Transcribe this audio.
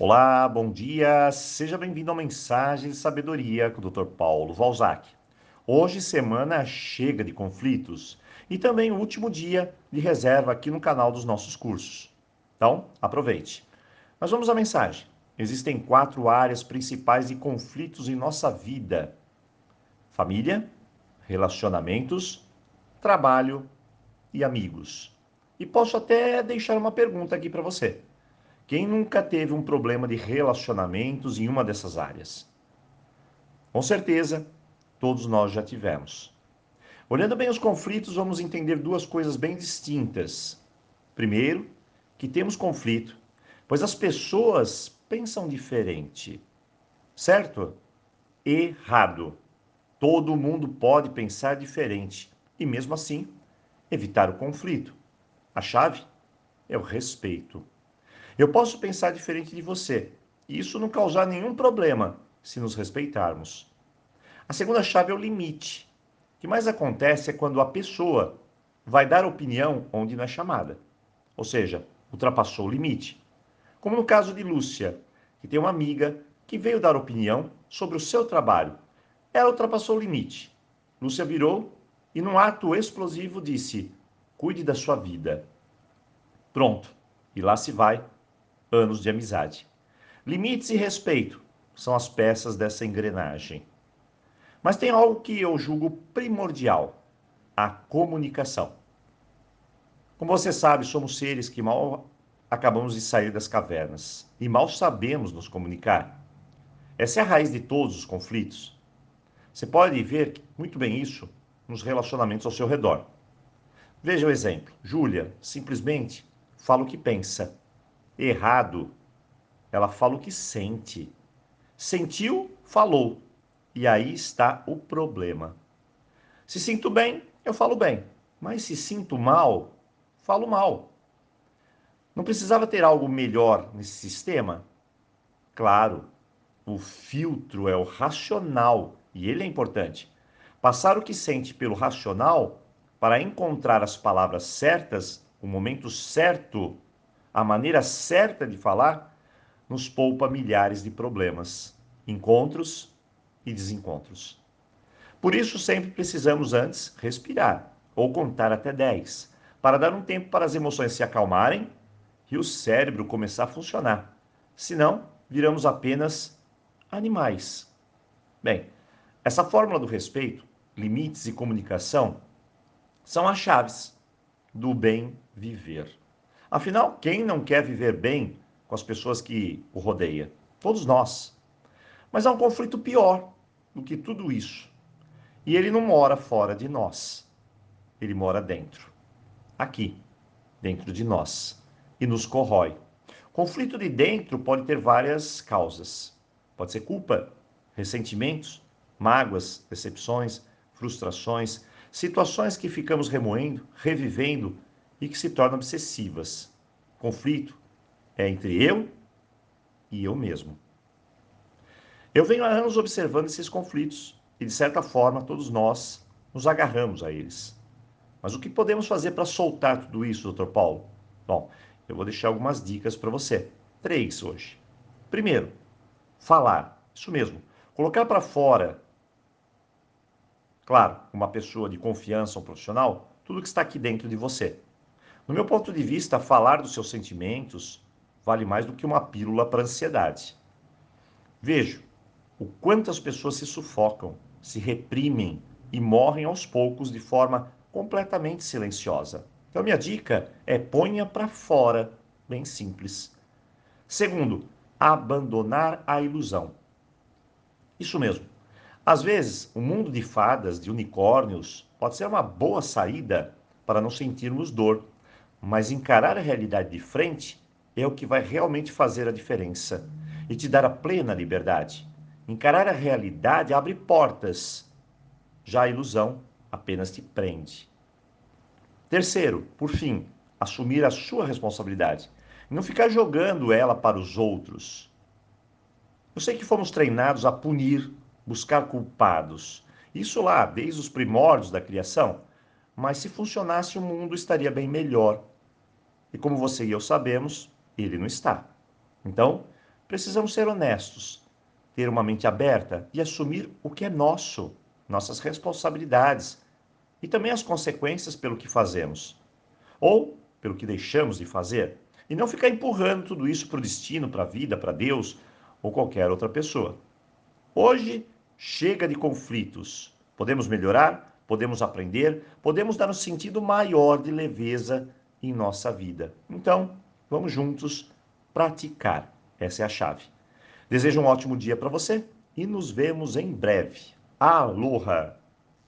Olá, bom dia, seja bem-vindo ao Mensagem de Sabedoria com o Dr. Paulo Valzac. Hoje, semana chega de conflitos e também o último dia de reserva aqui no canal dos nossos cursos. Então, aproveite. Mas vamos à mensagem. Existem quatro áreas principais de conflitos em nossa vida: família, relacionamentos, trabalho e amigos. E posso até deixar uma pergunta aqui para você. Quem nunca teve um problema de relacionamentos em uma dessas áreas? Com certeza, todos nós já tivemos. Olhando bem os conflitos, vamos entender duas coisas bem distintas. Primeiro, que temos conflito, pois as pessoas pensam diferente. Certo? Errado. Todo mundo pode pensar diferente e, mesmo assim, evitar o conflito. A chave é o respeito. Eu posso pensar diferente de você e isso não causar nenhum problema se nos respeitarmos. A segunda chave é o limite. O que mais acontece é quando a pessoa vai dar opinião onde não é chamada, ou seja, ultrapassou o limite. Como no caso de Lúcia, que tem uma amiga que veio dar opinião sobre o seu trabalho. Ela ultrapassou o limite. Lúcia virou e, num ato explosivo, disse: Cuide da sua vida. Pronto. E lá se vai anos de amizade. Limites e respeito são as peças dessa engrenagem. Mas tem algo que eu julgo primordial: a comunicação. Como você sabe, somos seres que mal acabamos de sair das cavernas e mal sabemos nos comunicar. Essa é a raiz de todos os conflitos. Você pode ver muito bem isso nos relacionamentos ao seu redor. Veja o exemplo. Júlia simplesmente fala o que pensa errado. Ela fala o que sente. Sentiu, falou. E aí está o problema. Se sinto bem, eu falo bem. Mas se sinto mal, falo mal. Não precisava ter algo melhor nesse sistema? Claro, o filtro é o racional e ele é importante. Passar o que sente pelo racional para encontrar as palavras certas, o momento certo a maneira certa de falar nos poupa milhares de problemas, encontros e desencontros. Por isso, sempre precisamos antes respirar ou contar até 10, para dar um tempo para as emoções se acalmarem e o cérebro começar a funcionar. Senão, viramos apenas animais. Bem, essa fórmula do respeito, limites e comunicação são as chaves do bem viver. Afinal, quem não quer viver bem com as pessoas que o rodeia? Todos nós. Mas há um conflito pior do que tudo isso. E ele não mora fora de nós. Ele mora dentro. Aqui, dentro de nós. E nos corrói. Conflito de dentro pode ter várias causas. Pode ser culpa, ressentimentos, mágoas, decepções, frustrações, situações que ficamos remoendo, revivendo e que se tornam obsessivas. Conflito é entre eu e eu mesmo. Eu venho há anos observando esses conflitos e, de certa forma, todos nós nos agarramos a eles. Mas o que podemos fazer para soltar tudo isso, Dr. Paulo? Bom, eu vou deixar algumas dicas para você. Três hoje. Primeiro, falar. Isso mesmo. Colocar para fora, claro, uma pessoa de confiança, um profissional, tudo que está aqui dentro de você. No meu ponto de vista, falar dos seus sentimentos vale mais do que uma pílula para ansiedade. Vejo o quanto as pessoas se sufocam, se reprimem e morrem aos poucos de forma completamente silenciosa. Então, minha dica é ponha para fora, bem simples. Segundo, abandonar a ilusão. Isso mesmo. Às vezes, o mundo de fadas, de unicórnios, pode ser uma boa saída para não sentirmos dor mas encarar a realidade de frente é o que vai realmente fazer a diferença e te dar a plena liberdade. Encarar a realidade abre portas, já a ilusão apenas te prende. Terceiro, por fim, assumir a sua responsabilidade não ficar jogando ela para os outros. Eu sei que fomos treinados a punir, buscar culpados. Isso lá, desde os primórdios da criação. Mas se funcionasse, o mundo estaria bem melhor. E como você e eu sabemos, ele não está. Então, precisamos ser honestos, ter uma mente aberta e assumir o que é nosso, nossas responsabilidades e também as consequências pelo que fazemos ou pelo que deixamos de fazer, e não ficar empurrando tudo isso para o destino, para a vida, para Deus ou qualquer outra pessoa. Hoje chega de conflitos. Podemos melhorar, podemos aprender, podemos dar um sentido maior de leveza em nossa vida. Então, vamos juntos praticar. Essa é a chave. Desejo um ótimo dia para você e nos vemos em breve. Aloha!